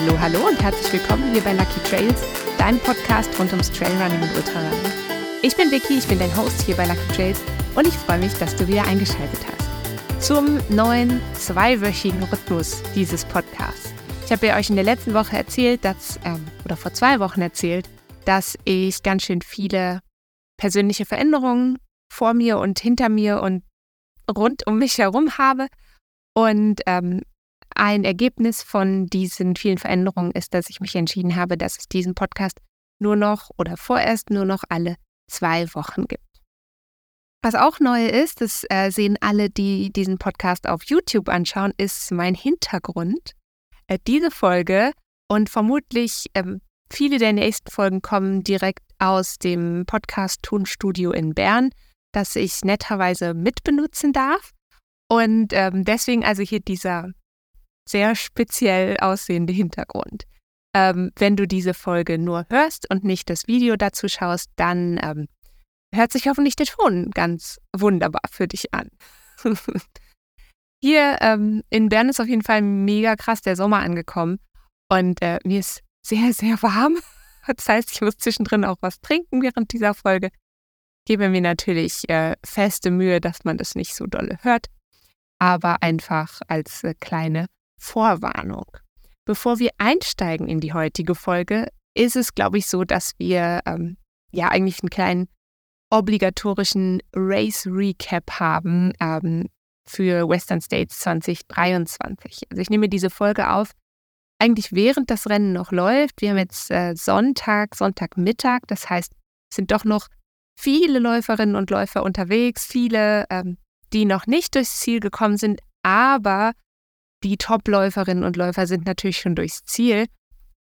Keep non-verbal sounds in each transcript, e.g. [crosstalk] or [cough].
Hallo, hallo und herzlich willkommen hier bei Lucky Trails, deinem Podcast rund ums Trailrunning und Ultrarunning. Ich bin Vicky, ich bin dein Host hier bei Lucky Trails und ich freue mich, dass du wieder eingeschaltet hast zum neuen zweiwöchigen Rhythmus dieses Podcasts. Ich habe ja euch in der letzten Woche erzählt, dass, ähm, oder vor zwei Wochen erzählt, dass ich ganz schön viele persönliche Veränderungen vor mir und hinter mir und rund um mich herum habe. Und ähm, ein Ergebnis von diesen vielen Veränderungen ist, dass ich mich entschieden habe, dass es diesen Podcast nur noch oder vorerst nur noch alle zwei Wochen gibt. Was auch neu ist, das äh, sehen alle, die diesen Podcast auf YouTube anschauen, ist mein Hintergrund. Äh, diese Folge und vermutlich ähm, viele der nächsten Folgen kommen direkt aus dem Podcast Tonstudio in Bern, das ich netterweise mitbenutzen darf. Und ähm, deswegen also hier dieser sehr speziell aussehende Hintergrund. Ähm, wenn du diese Folge nur hörst und nicht das Video dazu schaust, dann ähm, hört sich hoffentlich der Ton ganz wunderbar für dich an. [laughs] Hier ähm, in Bern ist auf jeden Fall mega krass der Sommer angekommen und äh, mir ist sehr, sehr warm. [laughs] Das heißt, ich muss zwischendrin auch was trinken während dieser Folge. Gebe mir natürlich äh, feste Mühe, dass man das nicht so dolle hört, aber einfach als äh, kleine Vorwarnung. Bevor wir einsteigen in die heutige Folge, ist es, glaube ich, so, dass wir ähm, ja eigentlich einen kleinen obligatorischen Race Recap haben ähm, für Western States 2023. Also ich nehme diese Folge auf, eigentlich während das Rennen noch läuft. Wir haben jetzt äh, Sonntag, Sonntagmittag, das heißt, es sind doch noch viele Läuferinnen und Läufer unterwegs, viele, ähm, die noch nicht durchs Ziel gekommen sind, aber die Top-Läuferinnen und Läufer sind natürlich schon durchs Ziel.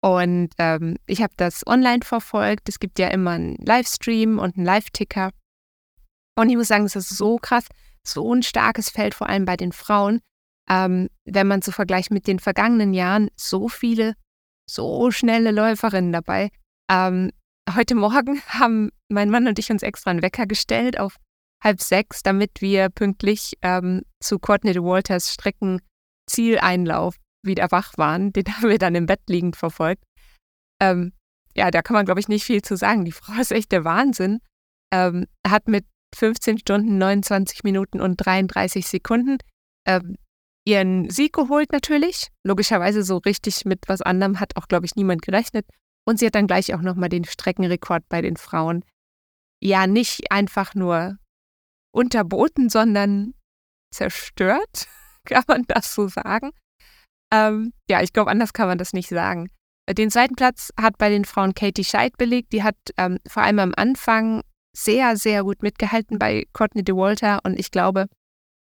Und ähm, ich habe das online verfolgt. Es gibt ja immer einen Livestream und einen Live-Ticker. Und ich muss sagen, es ist so krass, so ein starkes Feld, vor allem bei den Frauen. Ähm, wenn man so vergleicht mit den vergangenen Jahren, so viele, so schnelle Läuferinnen dabei. Ähm, heute Morgen [laughs] haben mein Mann und ich uns extra einen Wecker gestellt auf halb sechs, damit wir pünktlich ähm, zu Courtney Walters Strecken Zieleinlauf wieder wach waren. Den [laughs] haben wir dann im Bett liegend verfolgt. Ähm, ja, da kann man, glaube ich, nicht viel zu sagen. Die Frau [laughs] ist echt der Wahnsinn. Ähm, hat mit 15 Stunden, 29 Minuten und 33 Sekunden ähm, ihren Sieg geholt natürlich. Logischerweise so richtig mit was anderem hat auch, glaube ich, niemand gerechnet. Und sie hat dann gleich auch nochmal den Streckenrekord bei den Frauen. Ja, nicht einfach nur unterboten, sondern zerstört. [laughs] [laughs] kann man das so sagen? Ähm, ja, ich glaube, anders kann man das nicht sagen. Den zweiten Platz hat bei den Frauen Katie Scheid belegt. Die hat ähm, vor allem am Anfang sehr, sehr gut mitgehalten bei Courtney DeWalter. Und ich glaube,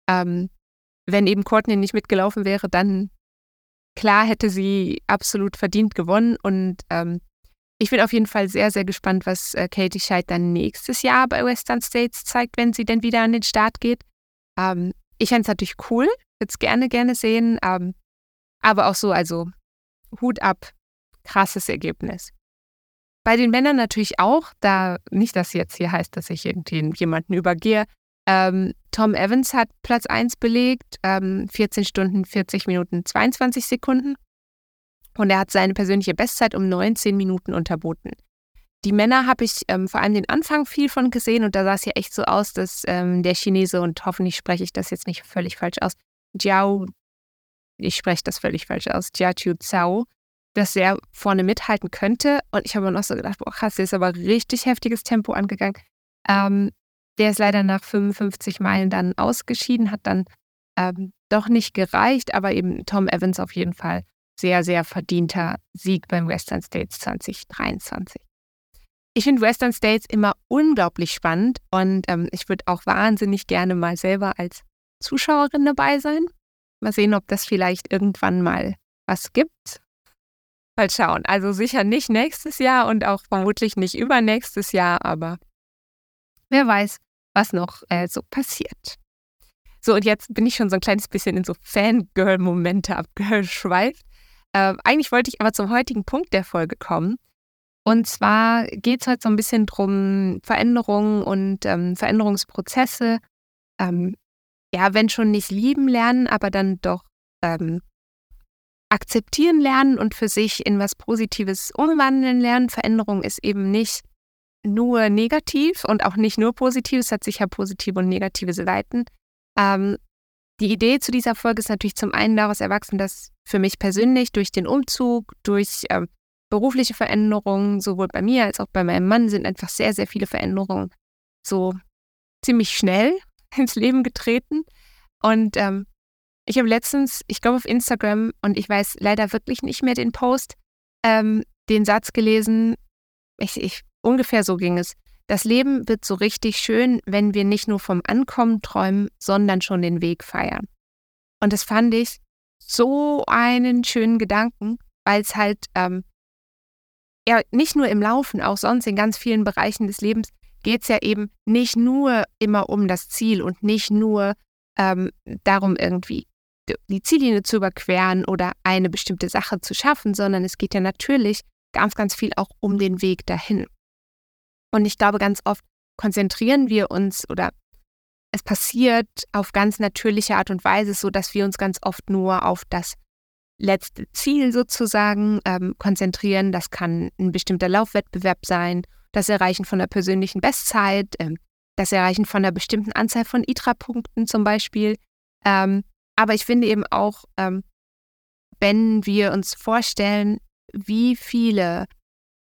ähm, wenn eben Courtney nicht mitgelaufen wäre, dann klar hätte sie absolut verdient gewonnen. Und ähm, ich bin auf jeden Fall sehr, sehr gespannt, was äh, Katie Scheid dann nächstes Jahr bei Western States zeigt, wenn sie denn wieder an den Start geht. Ähm, ich fände es natürlich cool, würde es gerne, gerne sehen. Ähm, aber auch so, also Hut ab, krasses Ergebnis. Bei den Männern natürlich auch, da nicht, dass jetzt hier heißt, dass ich irgendwie jemanden übergehe. Ähm, Tom Evans hat Platz 1 belegt, ähm, 14 Stunden, 40 Minuten, 22 Sekunden. Und er hat seine persönliche Bestzeit um 19 Minuten unterboten. Die Männer habe ich ähm, vor allem den Anfang viel von gesehen und da sah es ja echt so aus, dass ähm, der Chinese, und hoffentlich spreche ich das jetzt nicht völlig falsch aus, Jiao, ich spreche das völlig falsch aus, Jiaqiu Zhao, dass er vorne mithalten könnte. Und ich habe mir noch so gedacht, boah krass, der ist aber richtig heftiges Tempo angegangen. Ähm, der ist leider nach 55 Meilen dann ausgeschieden, hat dann ähm, doch nicht gereicht, aber eben Tom Evans auf jeden Fall sehr, sehr verdienter Sieg beim Western States 2023. Ich finde Western States immer unglaublich spannend und ähm, ich würde auch wahnsinnig gerne mal selber als Zuschauerin dabei sein. Mal sehen, ob das vielleicht irgendwann mal was gibt. Mal schauen. Also sicher nicht nächstes Jahr und auch vermutlich nicht übernächstes Jahr, aber wer weiß, was noch äh, so passiert. So, und jetzt bin ich schon so ein kleines bisschen in so Fangirl-Momente abgeschweift. Äh, eigentlich wollte ich aber zum heutigen Punkt der Folge kommen. Und zwar geht es heute so ein bisschen drum Veränderungen und ähm, Veränderungsprozesse. Ähm, ja, wenn schon nicht lieben lernen, aber dann doch ähm, akzeptieren lernen und für sich in was Positives umwandeln lernen. Veränderung ist eben nicht nur negativ und auch nicht nur positiv. Es hat sicher positive und negative Seiten. Ähm, die Idee zu dieser Folge ist natürlich zum einen daraus erwachsen, dass für mich persönlich durch den Umzug, durch ähm, berufliche Veränderungen, sowohl bei mir als auch bei meinem Mann, sind einfach sehr, sehr viele Veränderungen so ziemlich schnell [laughs] ins Leben getreten. Und ähm, ich habe letztens, ich glaube auf Instagram, und ich weiß leider wirklich nicht mehr den Post, ähm, den Satz gelesen, ich, ich, ungefähr so ging es. Das Leben wird so richtig schön, wenn wir nicht nur vom Ankommen träumen, sondern schon den Weg feiern. Und das fand ich so einen schönen Gedanken, weil es halt ähm, ja nicht nur im Laufen, auch sonst in ganz vielen Bereichen des Lebens geht es ja eben nicht nur immer um das Ziel und nicht nur ähm, darum, irgendwie die Ziellinie zu überqueren oder eine bestimmte Sache zu schaffen, sondern es geht ja natürlich ganz, ganz viel auch um den Weg dahin. Und ich glaube, ganz oft konzentrieren wir uns oder es passiert auf ganz natürliche Art und Weise, so dass wir uns ganz oft nur auf das letzte Ziel sozusagen ähm, konzentrieren. Das kann ein bestimmter Laufwettbewerb sein, das Erreichen von der persönlichen Bestzeit, ähm, das Erreichen von einer bestimmten Anzahl von ITRA-Punkten zum Beispiel. Ähm, aber ich finde eben auch, ähm, wenn wir uns vorstellen, wie viele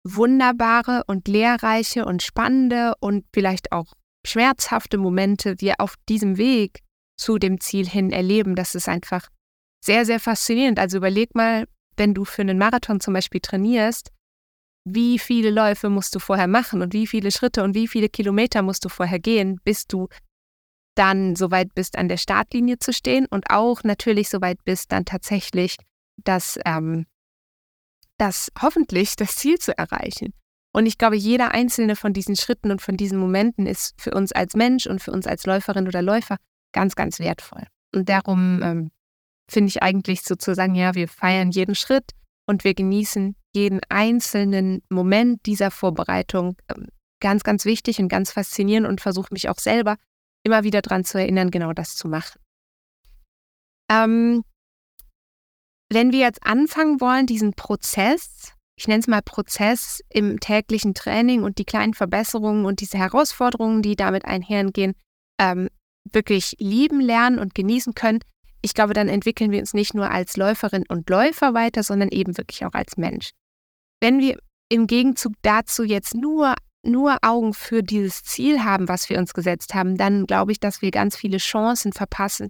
wunderbare und lehrreiche und spannende und vielleicht auch schmerzhafte Momente wir auf diesem Weg zu dem Ziel hin erleben, das ist einfach sehr, sehr faszinierend. Also überleg mal, wenn du für einen Marathon zum Beispiel trainierst, wie viele Läufe musst du vorher machen und wie viele Schritte und wie viele Kilometer musst du vorher gehen, bis du dann so weit bist, an der Startlinie zu stehen und auch natürlich so weit bist, dann tatsächlich das ähm, das hoffentlich das Ziel zu erreichen. Und ich glaube, jeder einzelne von diesen Schritten und von diesen Momenten ist für uns als Mensch und für uns als Läuferin oder Läufer ganz, ganz wertvoll. Und darum ähm, finde ich eigentlich sozusagen, ja, wir feiern jeden Schritt und wir genießen jeden einzelnen Moment dieser Vorbereitung ähm, ganz, ganz wichtig und ganz faszinierend und versuche mich auch selber immer wieder daran zu erinnern, genau das zu machen. Ähm, wenn wir jetzt anfangen wollen, diesen Prozess, ich nenne es mal Prozess im täglichen Training und die kleinen Verbesserungen und diese Herausforderungen, die damit einhergehen, ähm, wirklich lieben, lernen und genießen können, ich glaube, dann entwickeln wir uns nicht nur als Läuferin und Läufer weiter, sondern eben wirklich auch als Mensch. Wenn wir im Gegenzug dazu jetzt nur, nur Augen für dieses Ziel haben, was wir uns gesetzt haben, dann glaube ich, dass wir ganz viele Chancen verpassen,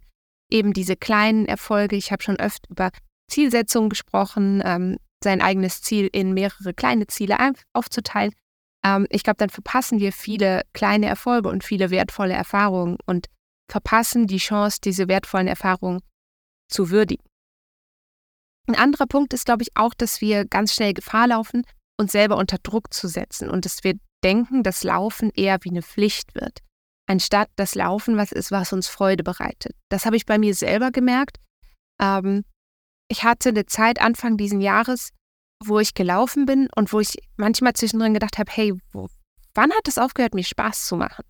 eben diese kleinen Erfolge. Ich habe schon öfter über Zielsetzung gesprochen, ähm, sein eigenes Ziel in mehrere kleine Ziele aufzuteilen. Ähm, ich glaube, dann verpassen wir viele kleine Erfolge und viele wertvolle Erfahrungen und verpassen die Chance, diese wertvollen Erfahrungen zu würdigen. Ein anderer Punkt ist, glaube ich, auch, dass wir ganz schnell Gefahr laufen, uns selber unter Druck zu setzen und dass wir denken, dass Laufen eher wie eine Pflicht wird, anstatt das Laufen was ist, was uns Freude bereitet. Das habe ich bei mir selber gemerkt. Ähm, ich hatte eine Zeit Anfang diesen Jahres, wo ich gelaufen bin und wo ich manchmal zwischendrin gedacht habe, hey, wo, wann hat es aufgehört, mir Spaß zu machen?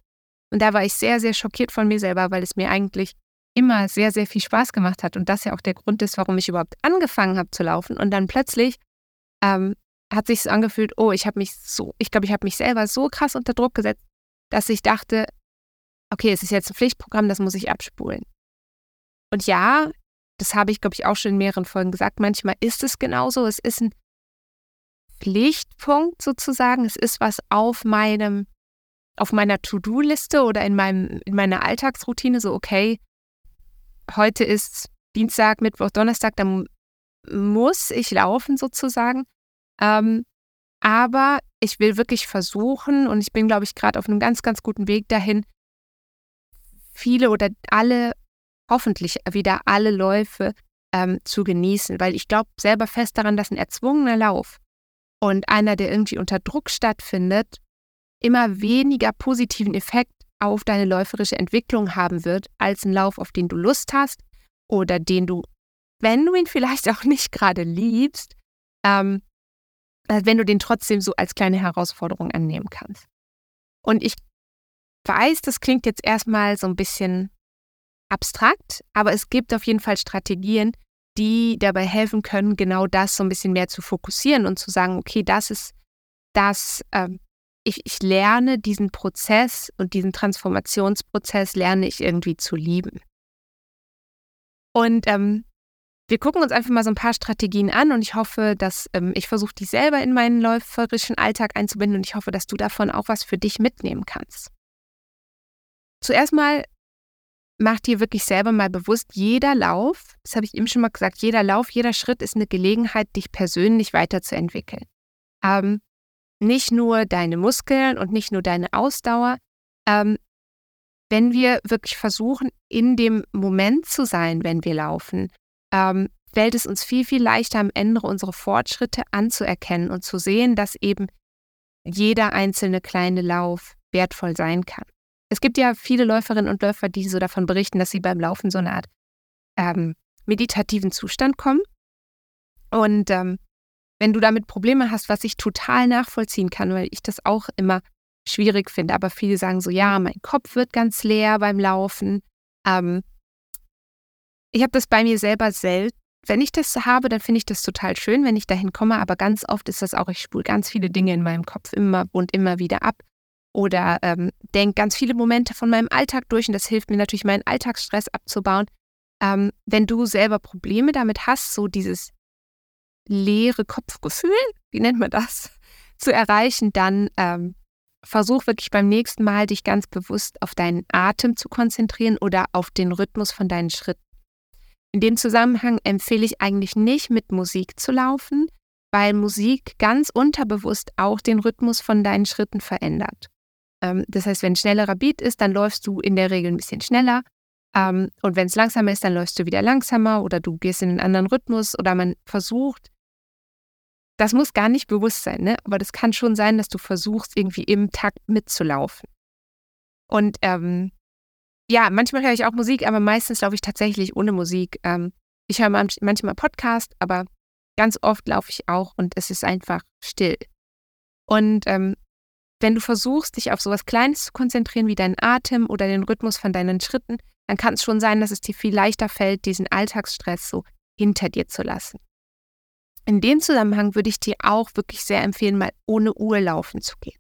Und da war ich sehr, sehr schockiert von mir selber, weil es mir eigentlich immer sehr, sehr viel Spaß gemacht hat und das ja auch der Grund ist, warum ich überhaupt angefangen habe zu laufen. Und dann plötzlich ähm, hat sich so angefühlt, oh, ich habe mich so, ich glaube, ich habe mich selber so krass unter Druck gesetzt, dass ich dachte, okay, es ist jetzt ein Pflichtprogramm, das muss ich abspulen. Und ja, das habe ich, glaube ich, auch schon in mehreren Folgen gesagt, manchmal ist es genauso. Es ist ein Pflichtpunkt sozusagen. Es ist was auf meinem, auf meiner To-Do-Liste oder in meinem, in meiner Alltagsroutine, so okay, heute ist Dienstag, Mittwoch, Donnerstag, dann muss ich laufen sozusagen. Ähm, aber ich will wirklich versuchen, und ich bin, glaube ich, gerade auf einem ganz, ganz guten Weg dahin, viele oder alle hoffentlich wieder alle Läufe ähm, zu genießen, weil ich glaube selber fest daran, dass ein erzwungener Lauf und einer, der irgendwie unter Druck stattfindet, immer weniger positiven Effekt auf deine läuferische Entwicklung haben wird, als ein Lauf, auf den du Lust hast oder den du, wenn du ihn vielleicht [laughs] auch nicht gerade liebst, ähm, äh, wenn du den trotzdem so als kleine Herausforderung annehmen kannst. Und ich weiß, das klingt jetzt erstmal so ein bisschen abstrakt, aber es gibt auf jeden Fall Strategien, die dabei helfen können, genau das so ein bisschen mehr zu fokussieren und zu sagen, okay, das ist das, ähm, ich, ich lerne diesen Prozess und diesen Transformationsprozess lerne ich irgendwie zu lieben. Und ähm, wir gucken uns einfach mal so ein paar Strategien an und ich hoffe, dass ähm, ich versuche, die selber in meinen läuferischen Alltag einzubinden und ich hoffe, dass du davon auch was für dich mitnehmen kannst. Zuerst mal mach dir wirklich selber mal bewusst, jeder Lauf, das habe ich eben schon mal gesagt, jeder Lauf, jeder Schritt ist eine Gelegenheit, dich persönlich weiterzuentwickeln. Ähm, nicht nur deine Muskeln und nicht nur deine Ausdauer. Ähm, wenn wir wirklich versuchen, in dem Moment zu sein, wenn wir laufen, ähm, fällt es uns viel, viel leichter am Ende unsere Fortschritte anzuerkennen und zu sehen, dass eben jeder einzelne kleine Lauf wertvoll sein kann. Es gibt ja viele Läuferinnen und Läufer, die so davon berichten, dass sie beim Laufen so eine Art ähm, meditativen Zustand kommen. Und ähm, wenn du damit Probleme hast, was ich total nachvollziehen kann, weil ich das auch immer schwierig finde, aber viele sagen so, ja, mein Kopf wird ganz leer beim Laufen. Ähm, ich habe das bei mir selber selten. Wenn ich das habe, dann finde ich das total schön, wenn ich dahin komme, aber ganz oft ist das auch, ich spule ganz viele Dinge in meinem Kopf immer und immer wieder ab oder ähm, denke ganz viele Momente von meinem Alltag durch und das hilft mir natürlich, meinen Alltagsstress abzubauen. Ähm, wenn du selber Probleme damit hast, so dieses leere Kopfgefühl, wie nennt man das, zu erreichen, dann ähm, versuch wirklich beim nächsten Mal dich ganz bewusst auf deinen Atem zu konzentrieren oder auf den Rhythmus von deinen Schritten. In dem Zusammenhang empfehle ich eigentlich nicht mit Musik zu laufen, weil Musik ganz unterbewusst auch den Rhythmus von deinen Schritten verändert. Ähm, das heißt, wenn schnellerer Beat ist, dann läufst du in der Regel ein bisschen schneller. Ähm, und wenn es langsamer ist, dann läufst du wieder langsamer oder du gehst in einen anderen Rhythmus oder man versucht, das muss gar nicht bewusst sein, ne? aber das kann schon sein, dass du versuchst, irgendwie im Takt mitzulaufen. Und ähm, ja, manchmal höre ich auch Musik, aber meistens laufe ich tatsächlich ohne Musik. Ähm, ich höre manchmal Podcast, aber ganz oft laufe ich auch und es ist einfach still. Und ähm, wenn du versuchst, dich auf sowas Kleines zu konzentrieren wie deinen Atem oder den Rhythmus von deinen Schritten, dann kann es schon sein, dass es dir viel leichter fällt, diesen Alltagsstress so hinter dir zu lassen. In dem Zusammenhang würde ich dir auch wirklich sehr empfehlen, mal ohne Uhr laufen zu gehen.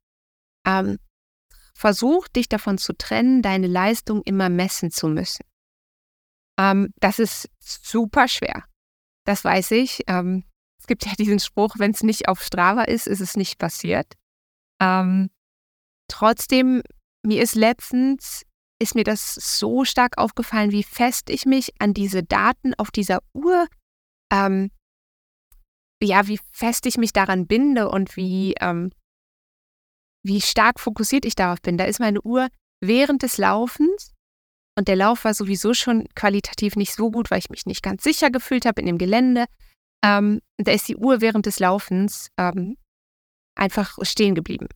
Ähm, versuch dich davon zu trennen, deine Leistung immer messen zu müssen. Ähm, das ist super schwer. Das weiß ich. Ähm, es gibt ja diesen Spruch, wenn es nicht auf Strava ist, ist es nicht passiert. Ähm, trotzdem, mir ist letztens, ist mir das so stark aufgefallen, wie fest ich mich an diese Daten auf dieser Uhr ähm, ja, wie fest ich mich daran binde und wie, ähm, wie stark fokussiert ich darauf bin. Da ist meine Uhr während des Laufens und der Lauf war sowieso schon qualitativ nicht so gut, weil ich mich nicht ganz sicher gefühlt habe in dem Gelände. Ähm, da ist die Uhr während des Laufens ähm, einfach stehen geblieben.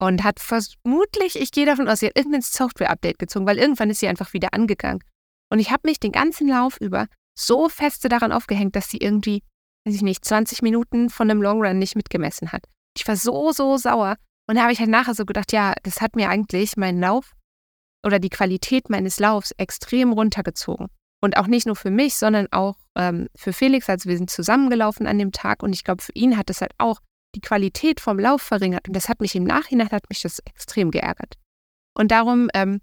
Und hat vermutlich, ich gehe davon aus, sie hat irgendein Software-Update gezogen, weil irgendwann ist sie einfach wieder angegangen. Und ich habe mich den ganzen Lauf über so feste daran aufgehängt, dass sie irgendwie weiß ich nicht, 20 Minuten von einem Long Run nicht mitgemessen hat. Ich war so, so sauer. Und da habe ich halt nachher so gedacht, ja, das hat mir eigentlich meinen Lauf oder die Qualität meines Laufs extrem runtergezogen. Und auch nicht nur für mich, sondern auch ähm, für Felix. Also wir sind zusammengelaufen an dem Tag und ich glaube, für ihn hat es halt auch die Qualität vom Lauf verringert. Und das hat mich im Nachhinein, hat mich das extrem geärgert. Und darum ähm,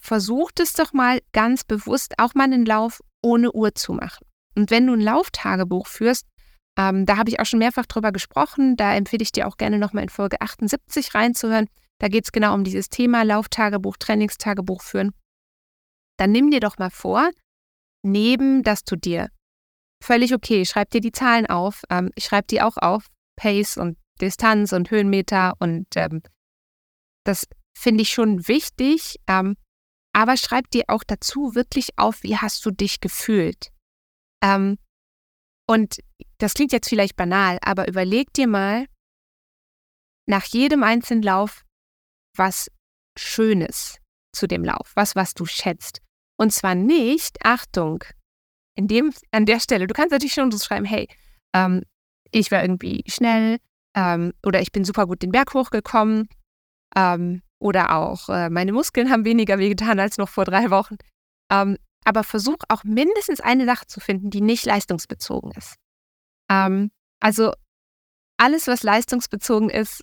versucht es doch mal ganz bewusst, auch mal einen Lauf ohne Uhr zu machen. Und wenn du ein Lauftagebuch führst, ähm, da habe ich auch schon mehrfach drüber gesprochen, da empfehle ich dir auch gerne nochmal in Folge 78 reinzuhören. Da geht es genau um dieses Thema Lauftagebuch, Trainingstagebuch führen. Dann nimm dir doch mal vor, neben, dass du dir völlig okay, schreib dir die Zahlen auf, ähm, ich schreibe die auch auf, Pace und Distanz und Höhenmeter und ähm, das finde ich schon wichtig, ähm, aber schreib dir auch dazu wirklich auf, wie hast du dich gefühlt. Ähm, und das klingt jetzt vielleicht banal, aber überleg dir mal nach jedem einzelnen Lauf was Schönes zu dem Lauf, was, was du schätzt. Und zwar nicht, Achtung, in dem, an der Stelle, du kannst natürlich schon so schreiben, hey, ähm, ich war irgendwie schnell ähm, oder ich bin super gut den Berg hochgekommen ähm, oder auch äh, meine Muskeln haben weniger wehgetan als noch vor drei Wochen. Aber versuch auch mindestens eine Sache zu finden, die nicht leistungsbezogen ist. Ähm, also alles, was leistungsbezogen ist,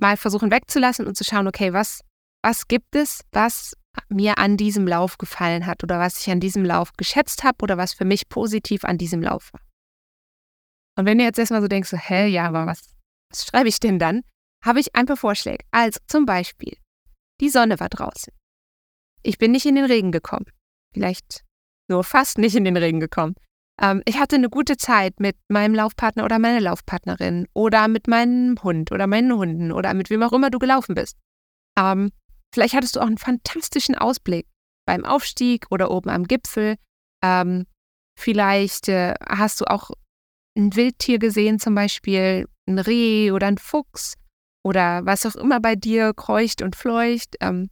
mal versuchen wegzulassen und zu schauen, okay, was, was gibt es, was mir an diesem Lauf gefallen hat oder was ich an diesem Lauf geschätzt habe oder was für mich positiv an diesem Lauf war. Und wenn du jetzt erstmal so denkst, so, hä, ja, aber was, was schreibe ich denn dann? Habe ich ein paar Vorschläge. Also zum Beispiel, die Sonne war draußen. Ich bin nicht in den Regen gekommen. Vielleicht nur fast nicht in den Regen gekommen. Ähm, ich hatte eine gute Zeit mit meinem Laufpartner oder meiner Laufpartnerin oder mit meinem Hund oder meinen Hunden oder mit wem auch immer du gelaufen bist. Ähm, vielleicht hattest du auch einen fantastischen Ausblick beim Aufstieg oder oben am Gipfel. Ähm, vielleicht äh, hast du auch ein Wildtier gesehen, zum Beispiel ein Reh oder ein Fuchs oder was auch immer bei dir kreucht und fleucht. Ähm,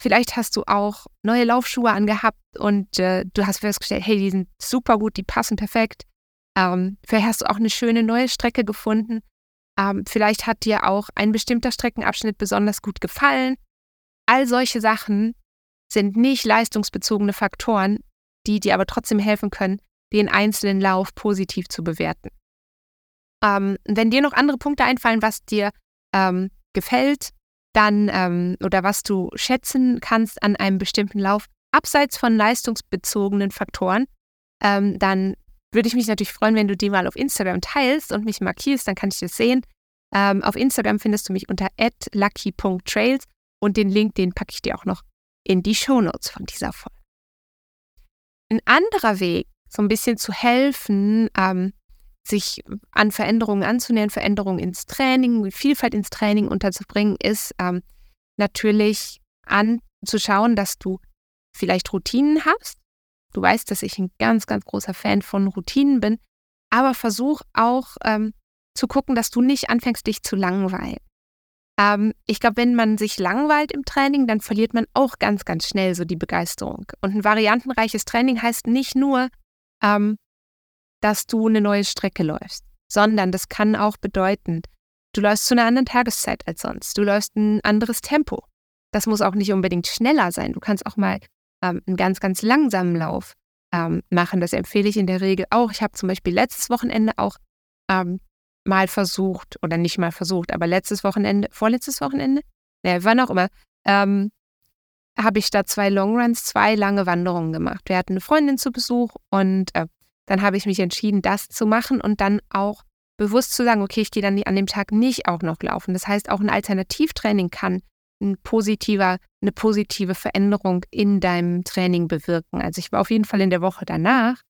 vielleicht hast du auch neue Laufschuhe angehabt und äh, du hast festgestellt, hey, die sind super gut, die passen perfekt. Ähm, vielleicht hast du auch eine schöne neue Strecke gefunden. Ähm, vielleicht hat dir auch ein bestimmter Streckenabschnitt besonders gut gefallen. All solche Sachen sind nicht leistungsbezogene Faktoren, die dir aber trotzdem helfen können, den einzelnen Lauf positiv zu bewerten. Ähm, wenn dir noch andere Punkte einfallen, was dir ähm, gefällt, dann ähm, oder was du schätzen kannst an einem bestimmten Lauf, abseits von leistungsbezogenen Faktoren, ähm, dann würde ich mich natürlich freuen, wenn du die mal auf Instagram teilst und mich markierst, dann kann ich das sehen. Ähm, auf Instagram findest du mich unter lucky.trails und den Link, den packe ich dir auch noch in die Shownotes von dieser Folge. Ein anderer Weg, so ein bisschen zu helfen, ähm, sich an Veränderungen anzunähern, Veränderungen ins Training, Vielfalt ins Training unterzubringen, ist ähm, natürlich anzuschauen, dass du vielleicht Routinen hast. Du weißt, dass ich ein ganz, ganz großer Fan von Routinen bin, aber versuch auch ähm, zu gucken, dass du nicht anfängst, dich zu langweilen. Ähm, ich glaube, wenn man sich langweilt im Training, dann verliert man auch ganz, ganz schnell so die Begeisterung. Und ein variantenreiches Training heißt nicht nur, ähm, dass du eine neue Strecke läufst, sondern das kann auch bedeuten, du läufst zu einer anderen Tageszeit als sonst, du läufst ein anderes Tempo. Das muss auch nicht unbedingt schneller sein. Du kannst auch mal ähm, einen ganz, ganz langsamen Lauf ähm, machen. Das empfehle ich in der Regel auch. Ich habe zum Beispiel letztes Wochenende auch ähm, mal versucht, oder nicht mal versucht, aber letztes Wochenende, vorletztes Wochenende, ne, wann auch immer, ähm, habe ich statt zwei Longruns zwei lange Wanderungen gemacht. Wir hatten eine Freundin zu Besuch und äh, dann habe ich mich entschieden, das zu machen und dann auch bewusst zu sagen, okay, ich gehe dann an dem Tag nicht auch noch laufen. Das heißt, auch ein Alternativtraining kann ein positiver, eine positive Veränderung in deinem Training bewirken. Also ich war auf jeden Fall in der Woche danach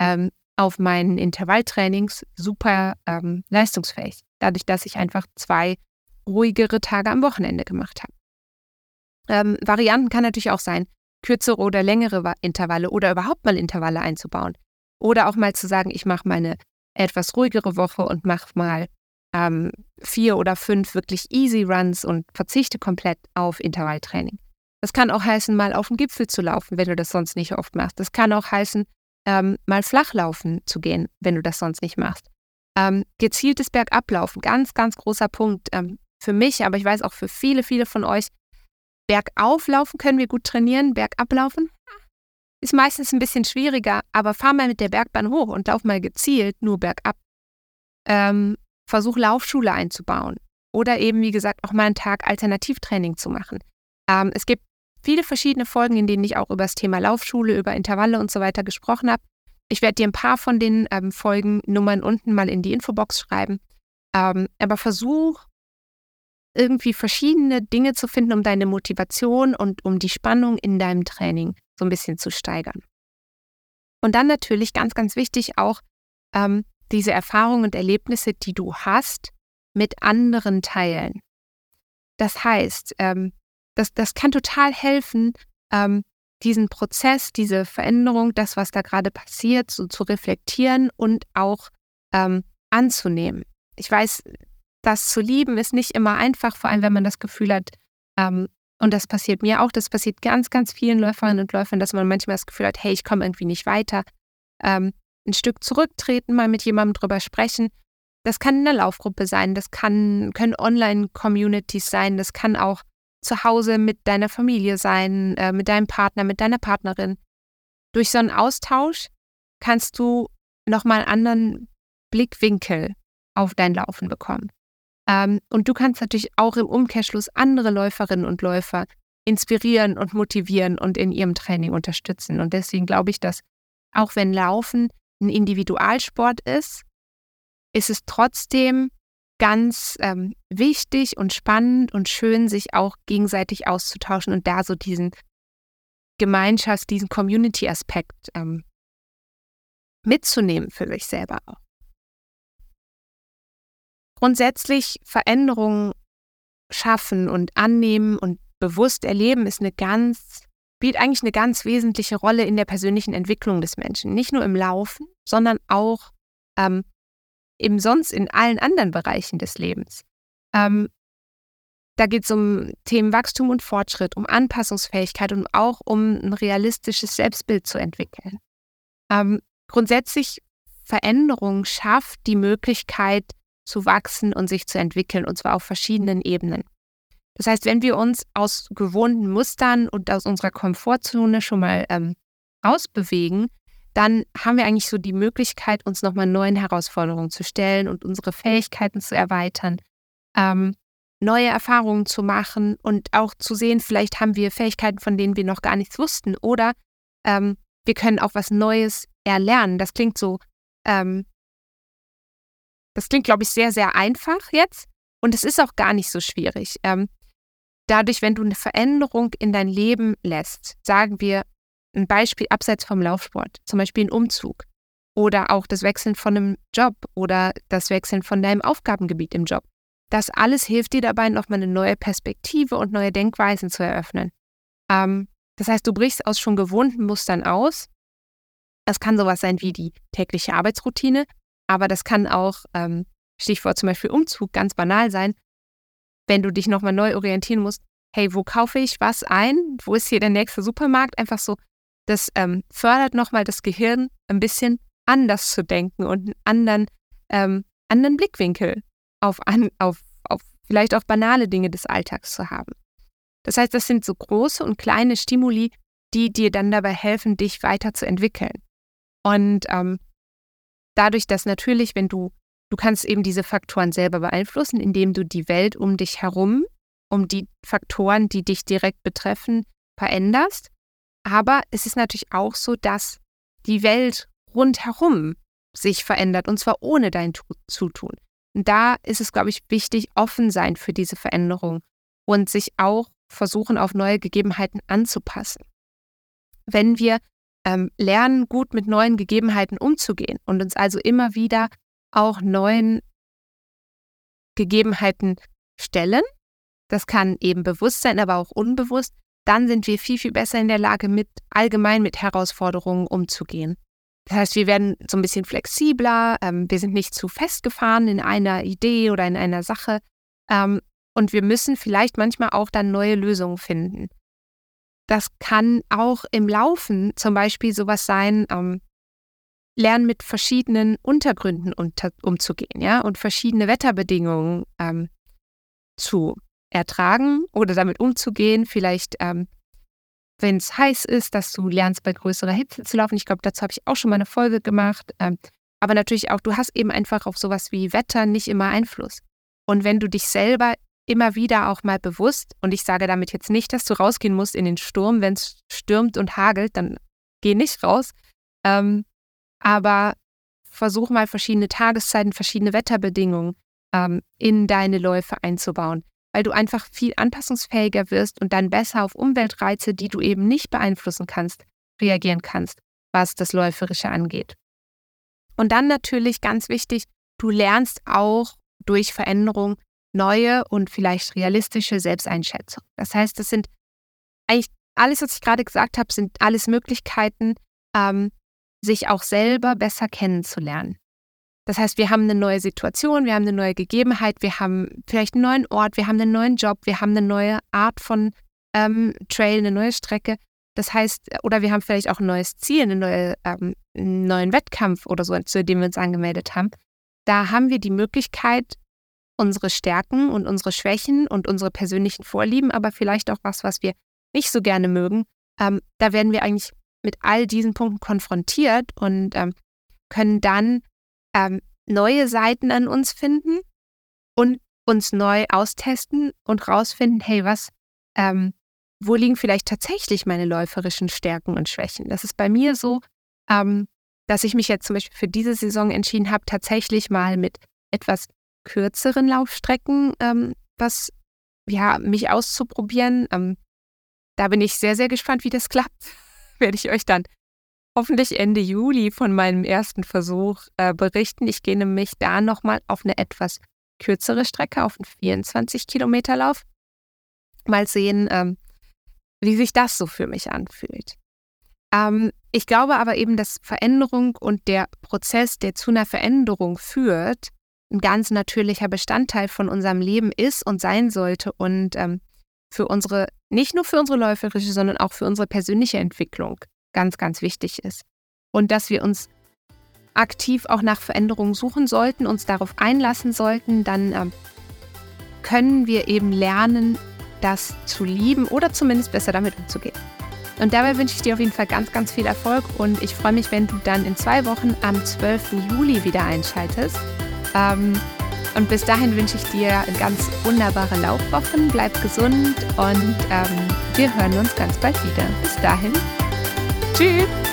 ähm, auf meinen Intervalltrainings super ähm, leistungsfähig, dadurch, dass ich einfach zwei ruhigere Tage am Wochenende gemacht habe. Ähm, Varianten kann natürlich auch sein, kürzere oder längere Intervalle oder überhaupt mal Intervalle einzubauen. Oder auch mal zu sagen, ich mache meine etwas ruhigere Woche und mache mal ähm, vier oder fünf wirklich easy Runs und verzichte komplett auf Intervalltraining. Das kann auch heißen, mal auf den Gipfel zu laufen, wenn du das sonst nicht oft machst. Das kann auch heißen, ähm, mal flach laufen zu gehen, wenn du das sonst nicht machst. Ähm, gezieltes Bergablaufen, ganz, ganz großer Punkt ähm, für mich, aber ich weiß auch für viele, viele von euch. Bergauflaufen können wir gut trainieren, Bergablaufen ist meistens ein bisschen schwieriger, aber fahr mal mit der Bergbahn hoch und lauf mal gezielt nur bergab. Ähm, versuch Laufschule einzubauen oder eben, wie gesagt, auch mal einen Tag Alternativtraining zu machen. Ähm, es gibt viele verschiedene Folgen, in denen ich auch über das Thema Laufschule, über Intervalle und so weiter gesprochen habe. Ich werde dir ein paar von den ähm, Folgennummern unten mal in die Infobox schreiben. Ähm, aber versuch irgendwie verschiedene Dinge zu finden, um deine Motivation und um die Spannung in deinem Training so ein bisschen zu steigern. Und dann natürlich ganz, ganz wichtig auch ähm, diese Erfahrungen und Erlebnisse, die du hast, mit anderen teilen. Das heißt, ähm, das, das kann total helfen, ähm, diesen Prozess, diese Veränderung, das, was da gerade passiert, so zu reflektieren und auch ähm, anzunehmen. Ich weiß, das zu lieben ist nicht immer einfach, vor allem wenn man das Gefühl hat, ähm, und das passiert mir auch, das passiert ganz, ganz vielen Läuferinnen und Läufern, dass man manchmal das Gefühl hat, hey, ich komme irgendwie nicht weiter. Ähm, ein Stück zurücktreten, mal mit jemandem drüber sprechen. Das kann eine Laufgruppe sein, das kann, können Online-Communities sein, das kann auch zu Hause mit deiner Familie sein, äh, mit deinem Partner, mit deiner Partnerin. durch so einen Austausch kannst du nochmal einen anderen Blickwinkel auf dein Laufen bekommen. Ähm, und du kannst natürlich auch im Umkehrschluss andere Läuferinnen und Läufer inspirieren und motivieren und in ihrem Training unterstützen. Und deswegen glaube ich, dass auch wenn Laufen ein Individualsport ist, ist es trotzdem ganz ähm, wichtig und spannend und schön, sich auch gegenseitig auszutauschen und da so diesen Gemeinschafts-, diesen Community-Aspekt ähm, mitzunehmen für sich selber auch. Grundsätzlich Veränderungen schaffen und annehmen und bewusst erleben ist eine ganz, spielt eigentlich eine ganz wesentliche Rolle in der persönlichen Entwicklung des Menschen. Nicht nur im Laufen, sondern auch ähm, eben sonst in allen anderen Bereichen des Lebens. Ähm, da geht es um Themen Wachstum und Fortschritt, um Anpassungsfähigkeit und auch um ein realistisches Selbstbild zu entwickeln. Ähm, grundsätzlich Veränderung schafft die Möglichkeit zu wachsen und sich zu entwickeln, und zwar auf verschiedenen Ebenen. Das heißt, wenn wir uns aus gewohnten Mustern und aus unserer Komfortzone schon mal ähm, rausbewegen, dann haben wir eigentlich so die Möglichkeit, uns nochmal neuen Herausforderungen zu stellen und unsere Fähigkeiten zu erweitern, ähm, neue Erfahrungen zu machen und auch zu sehen, vielleicht haben wir Fähigkeiten, von denen wir noch gar nichts wussten oder ähm, wir können auch was Neues erlernen. Das klingt so, ähm, das klingt, glaube ich, sehr, sehr einfach jetzt und es ist auch gar nicht so schwierig. Ähm, dadurch, wenn du eine Veränderung in dein Leben lässt, sagen wir, ein Beispiel abseits vom Laufsport, zum Beispiel ein Umzug oder auch das Wechseln von einem Job oder das Wechseln von deinem Aufgabengebiet im Job. Das alles hilft dir dabei, nochmal eine neue Perspektive und neue Denkweisen zu eröffnen. Ähm, das heißt, du brichst aus schon gewohnten Mustern aus. Das kann sowas sein wie die tägliche Arbeitsroutine, aber das kann auch, ähm, Stichwort zum Beispiel Umzug, ganz banal sein, wenn du dich nochmal neu orientieren musst. Hey, wo kaufe ich was ein? Wo ist hier der nächste Supermarkt? Einfach so das ähm, fördert nochmal das Gehirn ein bisschen anders zu denken und einen anderen, ähm, anderen Blickwinkel auf, an, auf, auf vielleicht auch banale Dinge des Alltags zu haben. Das heißt, das sind so große und kleine Stimuli, die dir dann dabei helfen, dich weiterzuentwickeln. Und ähm, dadurch, dass natürlich, wenn du, du kannst eben diese Faktoren selber beeinflussen, indem du die Welt um dich herum, um die Faktoren, die dich direkt betreffen, veränderst. Aber es ist natürlich auch so, dass die Welt rundherum sich verändert und zwar ohne dein Zutun. Und da ist es, glaube ich, wichtig, offen sein für diese Veränderung und sich auch versuchen, auf neue Gegebenheiten anzupassen. Wenn wir ähm, lernen, gut mit neuen Gegebenheiten umzugehen und uns also immer wieder auch neuen Gegebenheiten stellen, das kann eben bewusst sein, aber auch unbewusst, dann sind wir viel, viel besser in der Lage, mit allgemein mit Herausforderungen umzugehen. Das heißt, wir werden so ein bisschen flexibler, ähm, wir sind nicht zu festgefahren in einer Idee oder in einer Sache ähm, und wir müssen vielleicht manchmal auch dann neue Lösungen finden. Das kann auch im Laufen zum Beispiel sowas sein, ähm, lernen mit verschiedenen Untergründen unter, umzugehen, ja, und verschiedene Wetterbedingungen ähm, zu ertragen oder damit umzugehen. Vielleicht, ähm, wenn es heiß ist, dass du lernst, bei größerer Hitze zu laufen. Ich glaube, dazu habe ich auch schon mal eine Folge gemacht. Ähm, aber natürlich auch, du hast eben einfach auf sowas wie Wetter nicht immer Einfluss. Und wenn du dich selber immer wieder auch mal bewusst, und ich sage damit jetzt nicht, dass du rausgehen musst in den Sturm, wenn es stürmt und hagelt, dann geh nicht raus. Ähm, aber versuch mal verschiedene Tageszeiten, verschiedene Wetterbedingungen ähm, in deine Läufe einzubauen weil du einfach viel anpassungsfähiger wirst und dann besser auf Umweltreize, die du eben nicht beeinflussen kannst, reagieren kannst, was das Läuferische angeht. Und dann natürlich ganz wichtig, du lernst auch durch Veränderung neue und vielleicht realistische Selbsteinschätzung. Das heißt, das sind eigentlich alles, was ich gerade gesagt habe, sind alles Möglichkeiten, ähm, sich auch selber besser kennenzulernen. Das heißt, wir haben eine neue Situation, wir haben eine neue Gegebenheit, wir haben vielleicht einen neuen Ort, wir haben einen neuen Job, wir haben eine neue Art von ähm, Trail, eine neue Strecke. Das heißt, oder wir haben vielleicht auch ein neues Ziel, eine neue, ähm, einen neuen Wettkampf oder so, zu dem wir uns angemeldet haben. Da haben wir die Möglichkeit, unsere Stärken und unsere Schwächen und unsere persönlichen Vorlieben, aber vielleicht auch was, was wir nicht so gerne mögen, ähm, da werden wir eigentlich mit all diesen Punkten konfrontiert und ähm, können dann ähm, neue Seiten an uns finden und uns neu austesten und rausfinden, hey, was, ähm, wo liegen vielleicht tatsächlich meine läuferischen Stärken und Schwächen? Das ist bei mir so, ähm, dass ich mich jetzt zum Beispiel für diese Saison entschieden habe, tatsächlich mal mit etwas kürzeren Laufstrecken ähm, was, ja, mich auszuprobieren. Ähm, da bin ich sehr, sehr gespannt, wie das [laughs] klappt. Werde ich euch dann hoffentlich Ende Juli von meinem ersten Versuch äh, berichten. Ich gehe nämlich da nochmal auf eine etwas kürzere Strecke, auf einen 24 Kilometer Lauf. Mal sehen, ähm, wie sich das so für mich anfühlt. Ähm, ich glaube aber eben, dass Veränderung und der Prozess, der zu einer Veränderung führt, ein ganz natürlicher Bestandteil von unserem Leben ist und sein sollte und ähm, für unsere, nicht nur für unsere läuferische, sondern auch für unsere persönliche Entwicklung ganz, ganz wichtig ist. Und dass wir uns aktiv auch nach Veränderungen suchen sollten, uns darauf einlassen sollten, dann ähm, können wir eben lernen, das zu lieben oder zumindest besser damit umzugehen. Und dabei wünsche ich dir auf jeden Fall ganz, ganz viel Erfolg und ich freue mich, wenn du dann in zwei Wochen am 12. Juli wieder einschaltest. Ähm, und bis dahin wünsche ich dir ganz wunderbare Laufwochen, bleib gesund und ähm, wir hören uns ganz bald wieder. Bis dahin. Tschüss!